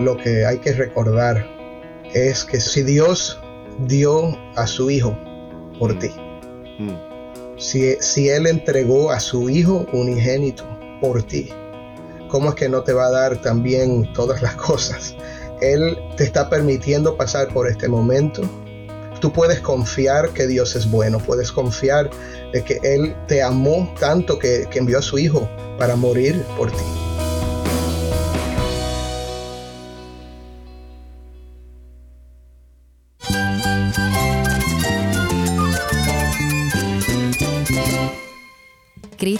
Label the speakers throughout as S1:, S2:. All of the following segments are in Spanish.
S1: lo que hay que recordar es que si Dios dio a su Hijo por ti, mm. si, si Él entregó a su Hijo unigénito por ti, ¿cómo es que no te va a dar también todas las cosas? Él te está permitiendo pasar por este momento. Tú puedes confiar que Dios es bueno, puedes confiar de que Él te amó tanto que, que envió a su Hijo para morir por ti.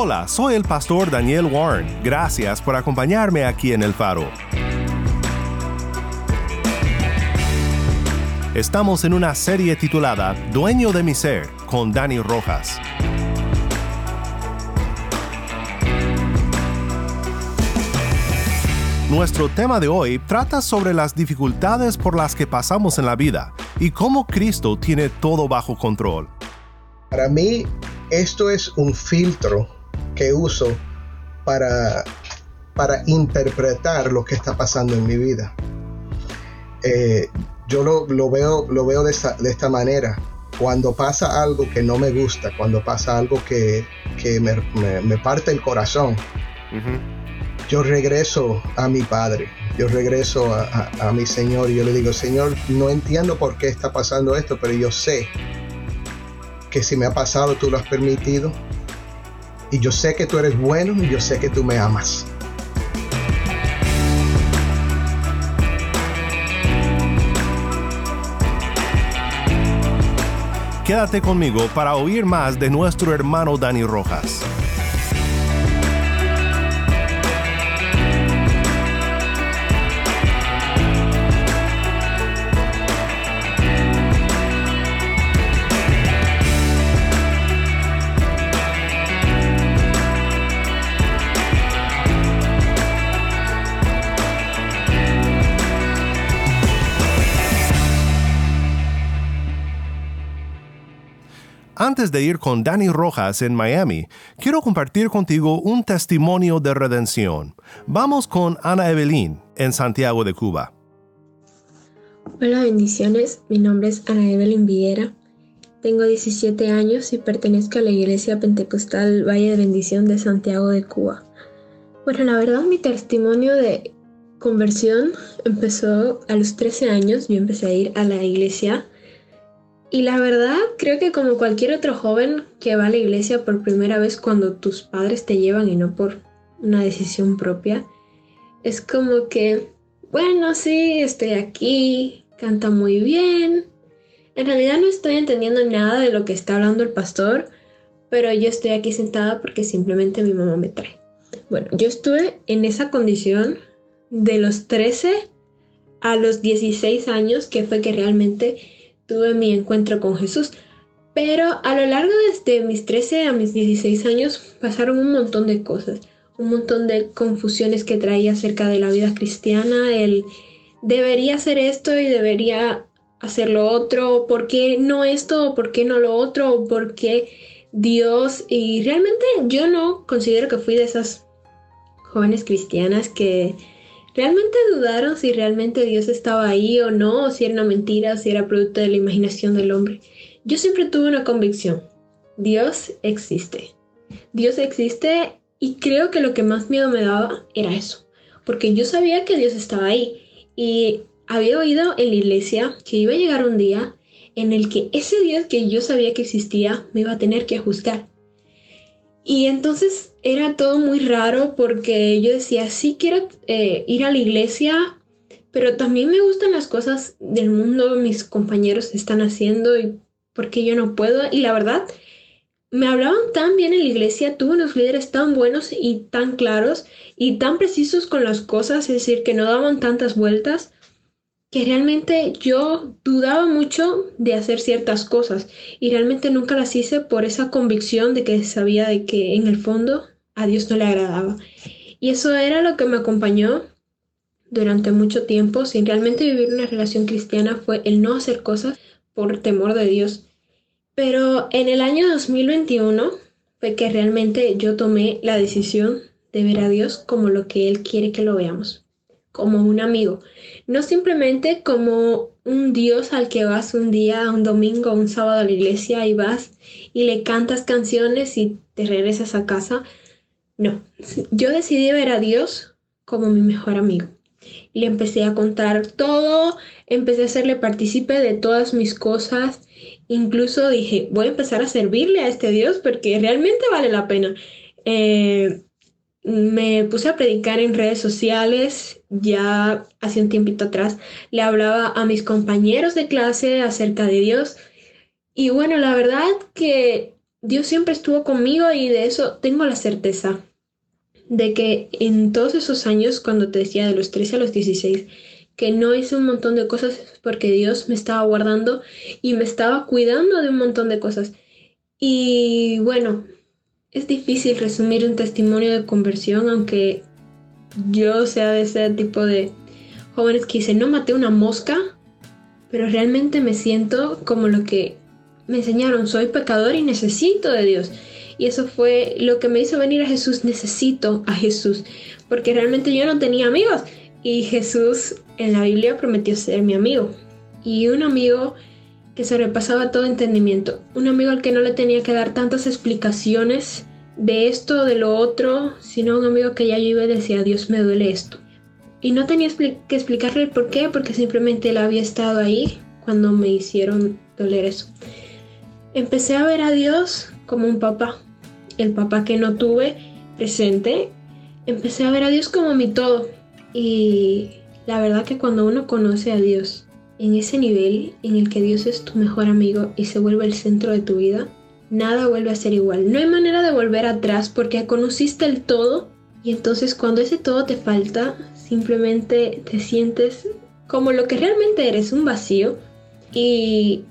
S2: Hola, soy el pastor Daniel Warren. Gracias por acompañarme aquí en El Faro. Estamos en una serie titulada Dueño de mi ser con Dani Rojas. Nuestro tema de hoy trata sobre las dificultades por las que pasamos en la vida y cómo Cristo tiene todo bajo control.
S1: Para mí, esto es un filtro que uso para, para interpretar lo que está pasando en mi vida. Eh, yo lo, veo, lo veo de esta, manera. Cuando pasa algo que no me gusta, cuando pasa algo que, me, parte el corazón, yo regreso a mi Padre, yo regreso a, a, mi Señor y yo le digo, Señor, no entiendo por qué está pasando esto, pero yo sé que si me ha pasado, tú lo has permitido y yo sé que tú eres bueno y yo sé que tú me amas.
S2: Quédate conmigo para oír más de nuestro hermano Dani Rojas. Antes de ir con Dani Rojas en Miami, quiero compartir contigo un testimonio de redención. Vamos con Ana Evelyn en Santiago de Cuba.
S3: Hola, bendiciones. Mi nombre es Ana Evelyn Viguera. Tengo 17 años y pertenezco a la Iglesia Pentecostal Valle de Bendición de Santiago de Cuba. Bueno, la verdad mi testimonio de conversión empezó a los 13 años. Yo empecé a ir a la iglesia y la verdad, creo que como cualquier otro joven que va a la iglesia por primera vez cuando tus padres te llevan y no por una decisión propia, es como que, bueno, sí, estoy aquí, canta muy bien. En realidad no estoy entendiendo nada de lo que está hablando el pastor, pero yo estoy aquí sentada porque simplemente mi mamá me trae. Bueno, yo estuve en esa condición de los 13 a los 16 años, que fue que realmente tuve mi encuentro con Jesús. Pero a lo largo de mis 13 a mis 16 años pasaron un montón de cosas, un montón de confusiones que traía acerca de la vida cristiana, el debería hacer esto y debería hacer lo otro, ¿por qué no esto? ¿Por qué no lo otro? ¿Por qué Dios? Y realmente yo no considero que fui de esas jóvenes cristianas que ¿Realmente dudaron si realmente Dios estaba ahí o no, o si era una mentira, o si era producto de la imaginación del hombre? Yo siempre tuve una convicción. Dios existe. Dios existe y creo que lo que más miedo me daba era eso. Porque yo sabía que Dios estaba ahí. Y había oído en la iglesia que iba a llegar un día en el que ese Dios que yo sabía que existía me iba a tener que juzgar. Y entonces era todo muy raro porque yo decía, sí quiero eh, ir a la iglesia, pero también me gustan las cosas del mundo, mis compañeros están haciendo y porque yo no puedo. Y la verdad, me hablaban tan bien en la iglesia, tuve unos líderes tan buenos y tan claros y tan precisos con las cosas, es decir, que no daban tantas vueltas, que realmente yo dudaba mucho de hacer ciertas cosas y realmente nunca las hice por esa convicción de que sabía de que en el fondo a Dios no le agradaba. Y eso era lo que me acompañó durante mucho tiempo, sin realmente vivir una relación cristiana, fue el no hacer cosas por temor de Dios. Pero en el año 2021 fue que realmente yo tomé la decisión de ver a Dios como lo que Él quiere que lo veamos, como un amigo, no simplemente como un Dios al que vas un día, un domingo, un sábado a la iglesia y vas y le cantas canciones y te regresas a casa. No, yo decidí ver a Dios como mi mejor amigo le empecé a contar todo, empecé a hacerle partícipe de todas mis cosas, incluso dije, voy a empezar a servirle a este Dios porque realmente vale la pena. Eh, me puse a predicar en redes sociales ya hace un tiempito atrás. Le hablaba a mis compañeros de clase acerca de Dios. Y bueno, la verdad que Dios siempre estuvo conmigo y de eso tengo la certeza de que en todos esos años, cuando te decía de los 13 a los 16, que no hice un montón de cosas porque Dios me estaba guardando y me estaba cuidando de un montón de cosas. Y bueno, es difícil resumir un testimonio de conversión, aunque yo sea de ese tipo de jóvenes que dicen, no maté una mosca, pero realmente me siento como lo que me enseñaron, soy pecador y necesito de Dios. Y eso fue lo que me hizo venir a Jesús. Necesito a Jesús. Porque realmente yo no tenía amigos. Y Jesús en la Biblia prometió ser mi amigo. Y un amigo que se repasaba todo entendimiento. Un amigo al que no le tenía que dar tantas explicaciones de esto, de lo otro, sino un amigo que ya yo iba y decía, Dios me duele esto. Y no tenía que explicarle el por qué, porque simplemente él había estado ahí cuando me hicieron doler eso. Empecé a ver a Dios como un papá, el papá que no tuve presente, empecé a ver a Dios como mi todo. Y la verdad que cuando uno conoce a Dios en ese nivel en el que Dios es tu mejor amigo y se vuelve el centro de tu vida, nada vuelve a ser igual. No hay manera de volver atrás porque conociste el todo y entonces cuando ese todo te falta, simplemente te sientes como lo que realmente eres, un vacío. Y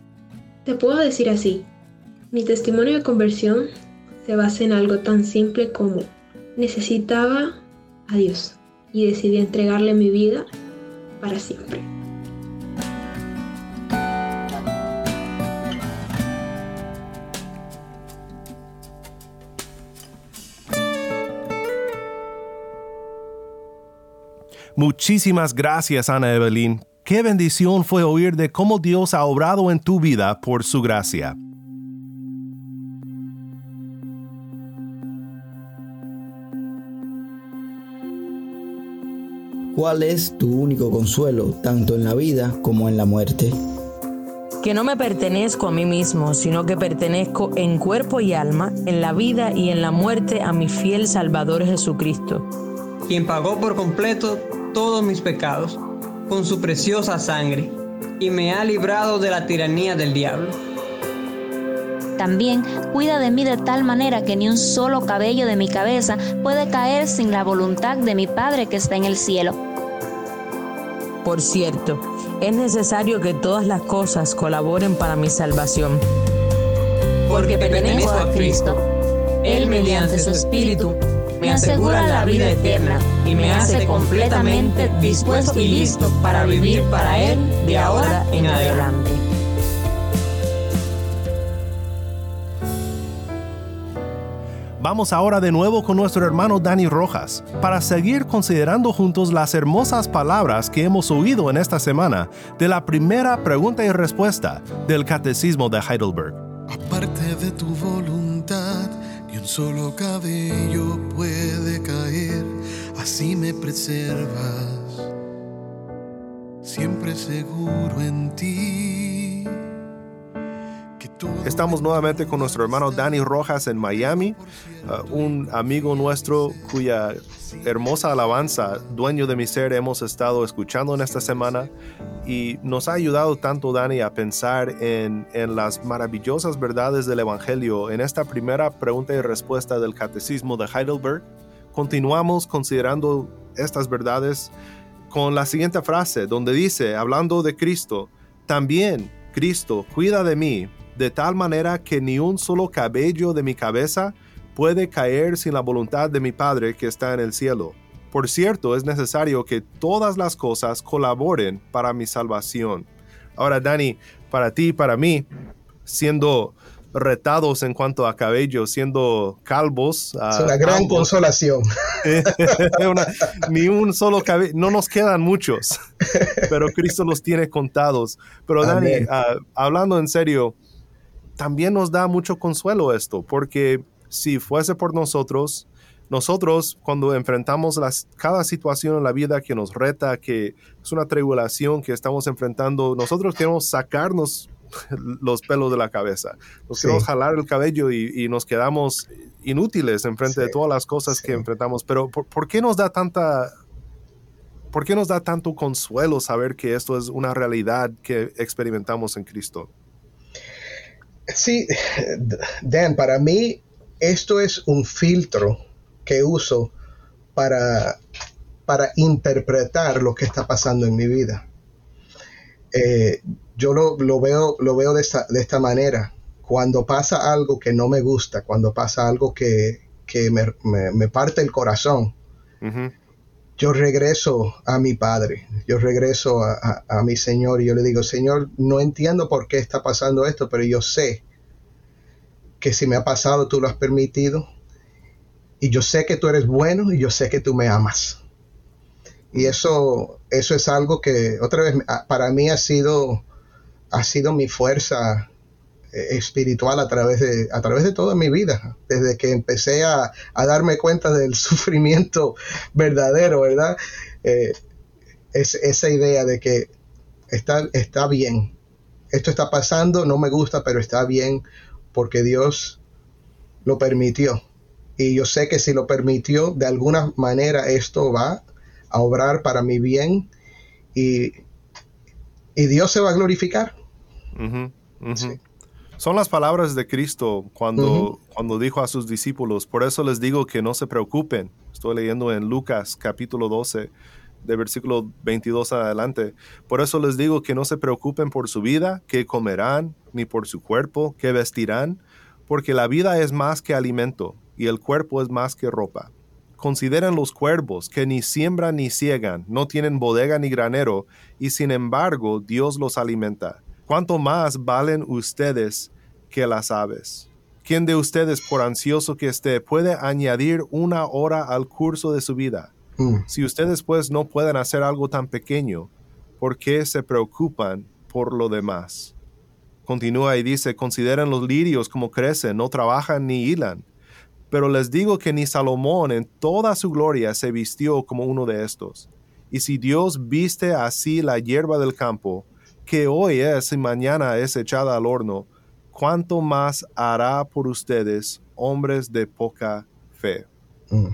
S3: te puedo decir así, mi testimonio de conversión se basa en algo tan simple como necesitaba a Dios y decidí entregarle mi vida para siempre.
S2: Muchísimas gracias, Ana Evelyn. Qué bendición fue oír de cómo Dios ha obrado en tu vida por su gracia.
S4: ¿Cuál es tu único consuelo, tanto en la vida como en la muerte?
S5: Que no me pertenezco a mí mismo, sino que pertenezco en cuerpo y alma, en la vida y en la muerte a mi fiel Salvador Jesucristo.
S6: Quien pagó por completo todos mis pecados con su preciosa sangre y me ha librado de la tiranía del diablo.
S7: También cuida de mí de tal manera que ni un solo cabello de mi cabeza puede caer sin la voluntad de mi Padre que está en el cielo.
S5: Por cierto, es necesario que todas las cosas colaboren para mi salvación.
S7: Porque pertenezco a Cristo. Él mediante su Espíritu me asegura la vida eterna y me hace completamente dispuesto y listo para vivir para Él de ahora en adelante.
S2: Vamos ahora de nuevo con nuestro hermano Dani Rojas para seguir considerando juntos las hermosas palabras que hemos oído en esta semana de la primera pregunta y respuesta del Catecismo de Heidelberg.
S8: Aparte de tu voluntad, solo cabello puede caer, así me preservas, siempre seguro en ti
S2: Estamos nuevamente con nuestro hermano Dani Rojas en Miami, uh, un amigo nuestro cuya hermosa alabanza, dueño de mi ser, hemos estado escuchando en esta semana y nos ha ayudado tanto Dani a pensar en, en las maravillosas verdades del Evangelio. En esta primera pregunta y respuesta del Catecismo de Heidelberg, continuamos considerando estas verdades con la siguiente frase, donde dice, hablando de Cristo, también Cristo cuida de mí de tal manera que ni un solo cabello de mi cabeza puede caer sin la voluntad de mi Padre que está en el cielo. Por cierto, es necesario que todas las cosas colaboren para mi salvación. Ahora, Dani, para ti, para mí, siendo retados en cuanto a cabello, siendo calvos.
S1: Es una gran consolación.
S2: ni un solo cabello, no nos quedan muchos, pero Cristo los tiene contados. Pero Dani, ah, hablando en serio, también nos da mucho consuelo esto, porque si fuese por nosotros, nosotros cuando enfrentamos las, cada situación en la vida que nos reta, que es una tribulación que estamos enfrentando, nosotros queremos sacarnos los pelos de la cabeza, nos queremos jalar el cabello y, nos quedamos inútiles en frente de todas las cosas que enfrentamos. Pero ¿por, qué nos da tanta... ¿Por qué nos da tanto consuelo saber que esto es una realidad que experimentamos en Cristo?
S1: Sí, Dan, para mí esto es un filtro que uso para, para interpretar lo que está pasando en mi vida. Eh, yo lo, veo, lo veo de esta, de esta, manera. Cuando pasa algo que no me gusta, cuando pasa algo que, me, parte el corazón, yo regreso a mi Padre, yo regreso a, a, mi Señor y yo le digo, Señor, no entiendo por qué está pasando esto, pero yo sé que si me ha pasado tú lo has permitido y yo sé que tú eres bueno y yo sé que tú me amas. Y eso, eso es algo que otra vez para mí ha sido, ha sido mi fuerza espiritual a través de, a través de toda mi vida, desde que empecé a, darme cuenta del sufrimiento verdadero, ¿verdad? Eh, es, esa idea de que está, está bien, esto está pasando, no me gusta, pero está bien porque Dios lo permitió. Y yo sé que si lo permitió, de alguna manera esto va a obrar para mi bien y, Dios se va a glorificar.
S2: Son las palabras de Cristo cuando, cuando dijo a sus discípulos, por eso les digo que no se preocupen. Estoy leyendo en Lucas capítulo 12, de versículo 22 adelante. Por eso les digo que no se preocupen por su vida, qué comerán, ni por su cuerpo, qué vestirán, porque la vida es más que alimento y el cuerpo es más que ropa. Consideren los cuervos que ni siembran ni ciegan, no tienen bodega ni granero, y sin embargo Dios los alimenta. ¿Cuánto más valen ustedes que las aves? ¿Quién de ustedes, por ansioso que esté, puede añadir una hora al curso de su vida? Mm. Si ustedes pues no pueden hacer algo tan pequeño, ¿por qué se preocupan por lo demás? Continúa y dice, consideren los lirios como crecen, no trabajan ni hilan pero les digo que ni Salomón en toda su gloria se vistió como uno de estos. Y si Dios viste así la hierba del campo, que hoy es y mañana es echada al horno, ¿cuánto más hará por ustedes, hombres de poca fe? Mm.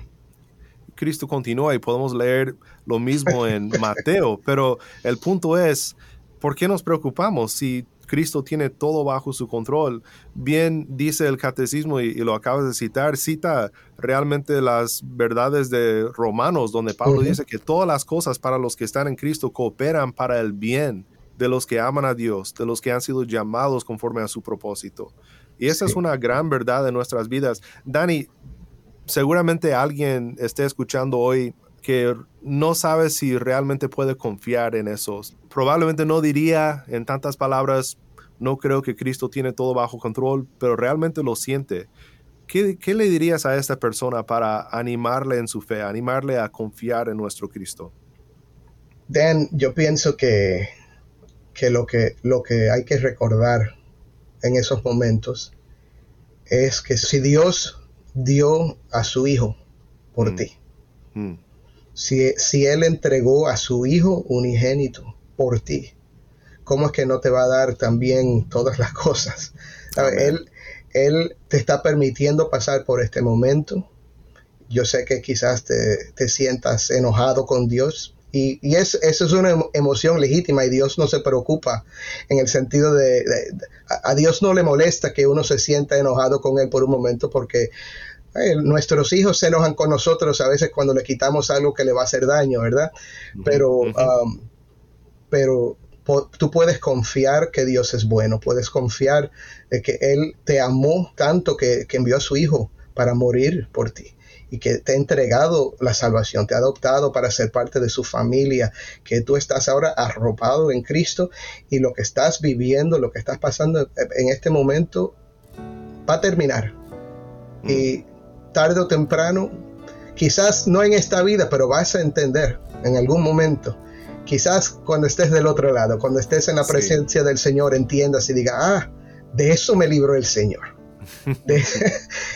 S2: Cristo continúa y podemos leer lo mismo en Mateo, pero el punto es, ¿por qué nos preocupamos si Cristo tiene todo bajo su control. Bien dice el catecismo y, lo acabas de citar, cita realmente las verdades de Romanos, donde Pablo dice que todas las cosas para los que están en Cristo cooperan para el bien de los que aman a Dios, de los que han sido llamados conforme a su propósito. Y esa es una gran verdad de nuestras vidas. Dani, seguramente alguien esté escuchando hoy que no sabe si realmente puede confiar en esos. Probablemente no diría en tantas palabras, no creo que Cristo tiene todo bajo control, pero realmente lo siente. ¿Qué, le dirías a esta persona para animarle en su fe, animarle a confiar en nuestro Cristo?
S1: Dan, yo pienso que, que, lo, que lo que hay que recordar en esos momentos es que si Dios dio a su Hijo por mm. ti, mm. Si, si Él entregó a su Hijo unigénito por ti, ¿cómo es que no te va a dar también todas las cosas Él, él te está permitiendo pasar por este momento. Yo sé que quizás te, sientas enojado con Dios, y, y es, eso es una emoción legítima y Dios no se preocupa en el sentido de, a Dios no le molesta que uno se sienta enojado con Él por un momento porque eh, nuestros hijos se enojan con nosotros a veces cuando le quitamos algo que le va a hacer daño, ¿verdad? Pero, um, pero tú puedes confiar que Dios es bueno, puedes confiar de que Él te amó tanto que, envió a su Hijo para morir por ti y que te ha entregado la salvación, te ha adoptado para ser parte de su familia, que tú estás ahora arropado en Cristo y lo que estás viviendo, lo que estás pasando en este momento va a terminar. Y tarde o temprano, quizás no en esta vida, pero vas a entender en algún momento. Quizás cuando estés del otro lado, cuando estés en la presencia del Señor, entiendas y digas, ah, de eso me libró el Señor.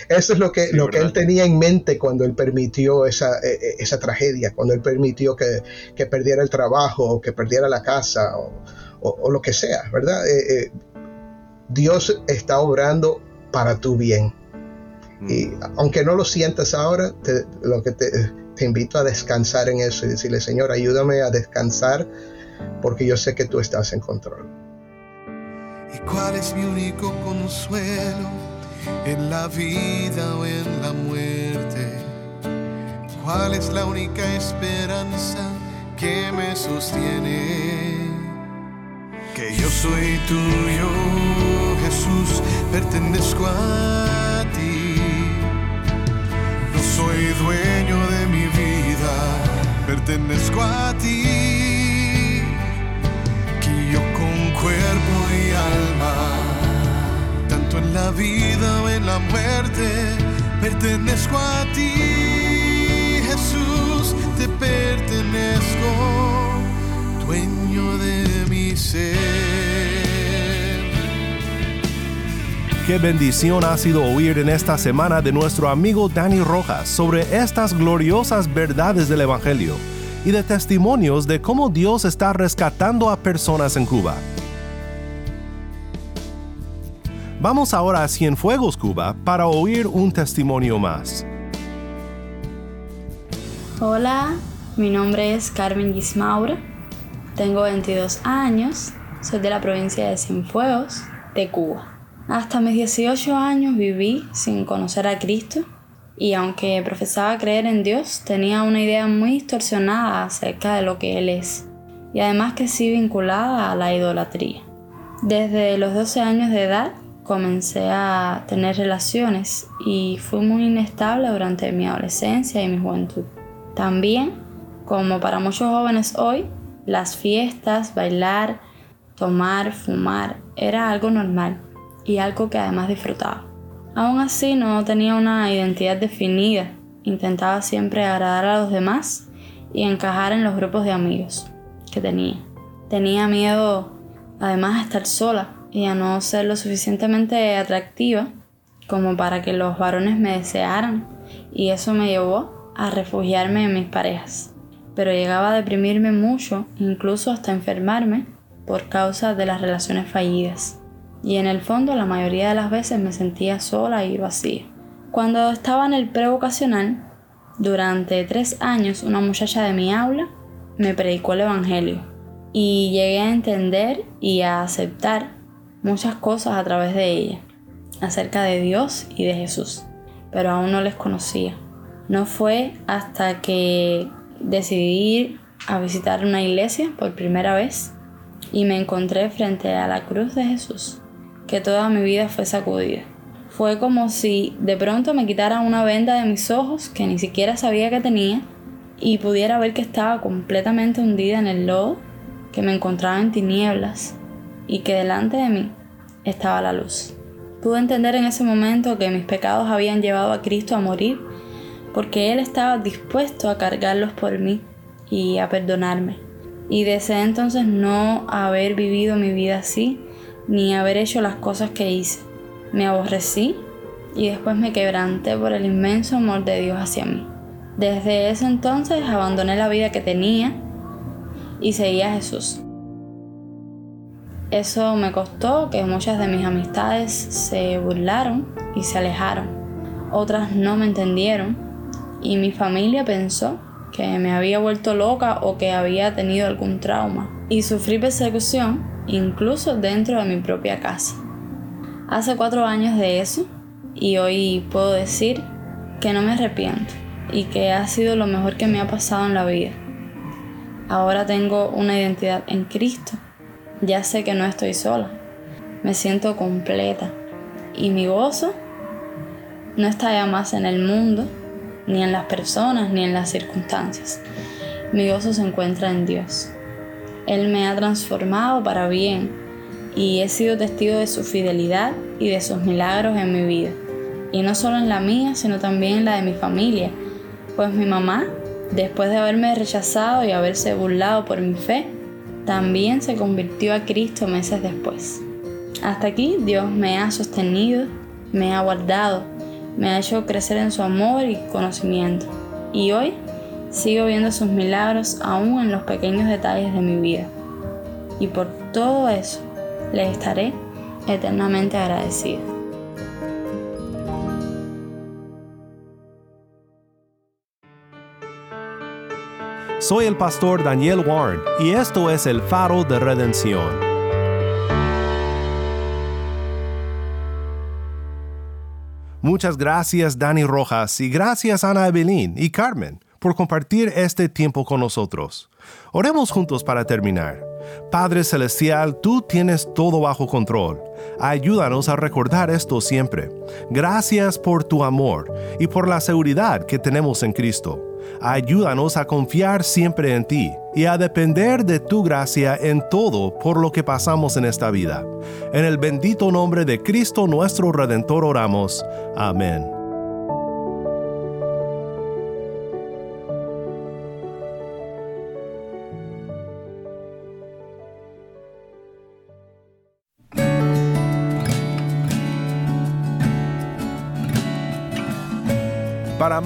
S1: eso es lo que, lo que él tenía en mente cuando él permitió esa, e, e, esa tragedia, cuando él permitió que, perdiera el trabajo o que perdiera la casa o, lo que sea, ¿verdad? Eh, eh, Dios está obrando para tu bien. Y aunque no lo sientas ahora, lo que te, invito a descansar en eso y decirle, Señor, ayúdame a descansar porque yo sé que tú estás en control.
S8: ¿Y cuál es mi único consuelo en la vida o en la muerte? ¿Cuál es la única esperanza que me sostiene? Que yo soy tuyo, Jesús, pertenezco a soy dueño de mi vida, pertenezco a ti, la vida o en la muerte, pertenezco a ti, Jesús, te pertenezco, dueño de mi ser.
S2: Qué bendición ha sido oír en esta semana de nuestro amigo Dani Rojas sobre estas gloriosas verdades del Evangelio y de testimonios de cómo Dios está rescatando a personas en Cuba. Vamos ahora a Cienfuegos, Cuba, para oír un testimonio más.
S9: Hola, mi nombre es Carmen Gismaura, tengo 22 años, soy de la provincia de Cienfuegos, de Cuba. Hasta mis 18 años viví sin conocer a Cristo y aunque profesaba creer en Dios, tenía una idea muy distorsionada acerca de lo que Él es y además que sí vinculada a la idolatría. Desde los 12 años de edad comencé a tener relaciones y fui muy inestable durante mi adolescencia y mi juventud. También, como para muchos jóvenes hoy, las fiestas, bailar, tomar, fumar era algo normal y algo que además disfrutaba. Aún así no tenía una identidad definida, intentaba siempre agradar a los demás y encajar en los grupos de amigos que tenía. Tenía miedo además a estar sola y a no ser lo suficientemente atractiva como para que los varones me desearan y eso me llevó a refugiarme en mis parejas. Pero llegaba a deprimirme mucho, incluso hasta enfermarme por causa de las relaciones fallidas y en el fondo la mayoría de las veces me sentía sola y vacía. Cuando estaba en el prevocacional, durante tres años una muchacha de mi aula me predicó el Evangelio y llegué a entender y a aceptar muchas cosas a través de ella, acerca de Dios y de Jesús, pero aún no les conocía. No fue hasta que decidí ir a visitar una iglesia por primera vez y me encontré frente a la cruz de Jesús que toda mi vida fue sacudida. Fue como si de pronto me quitaran una venda de mis ojos que ni siquiera sabía que tenía y pudiera ver que estaba completamente hundida en el lodo, que me encontraba en tinieblas y que delante de mí estaba la luz. Pude entender en ese momento que mis pecados habían llevado a Cristo a morir porque Él estaba dispuesto a cargarlos por mí y a perdonarme. Y deseé entonces no haber vivido mi vida así ni haber hecho las cosas que hice. Me aborrecí y después me quebranté por el inmenso amor de Dios hacia mí. Desde ese entonces abandoné la vida que tenía y seguí a Jesús. Eso me costó que muchas de mis amistades se burlaron y se alejaron. Otras no me entendieron y mi familia pensó que me había vuelto loca o que había tenido algún trauma. Y sufrí persecución incluso dentro de mi propia casa. Hace cuatro años de eso y hoy puedo decir que no me arrepiento y que ha sido lo mejor que me ha pasado en la vida. Ahora tengo una identidad en Cristo ya sé que no estoy sola. Me siento completa. Y mi gozo no está ya más en el mundo, ni en las personas, ni en las circunstancias. Mi gozo se encuentra en Dios. Él me ha transformado para bien y he sido testigo de su fidelidad y de sus milagros en mi vida. Y no solo en la mía, sino también en la de mi familia. Pues mi mamá, después de haberme rechazado y haberse burlado por mi fe, también se convirtió a Cristo meses después. Hasta aquí Dios me ha sostenido, me ha guardado, me ha hecho crecer en su amor y conocimiento. Y hoy sigo viendo sus milagros aún en los pequeños detalles de mi vida. Y por todo eso le estaré eternamente agradecido.
S2: Soy el pastor Daniel Warren y esto es el faro de redención. Muchas gracias Dani Rojas y gracias Ana Evelyn y Carmen por compartir este tiempo con nosotros. Oremos juntos para terminar. Padre Celestial, tú tienes todo bajo control. Ayúdanos a recordar esto siempre. Gracias por tu amor y por la seguridad que tenemos en Cristo. Ayúdanos a confiar siempre en ti y a depender de tu gracia en todo por lo que pasamos en esta vida. En el bendito nombre de Cristo nuestro Redentor oramos. Amén.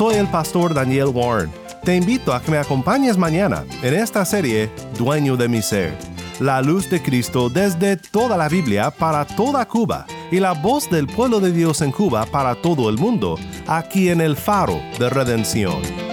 S2: Soy el pastor Daniel Warren. Te invito a que me acompañes mañana en esta serie Dueño de mi ser. La luz de Cristo desde toda la Biblia para toda Cuba y la voz del pueblo de Dios en Cuba para todo el mundo, aquí en el faro de redención.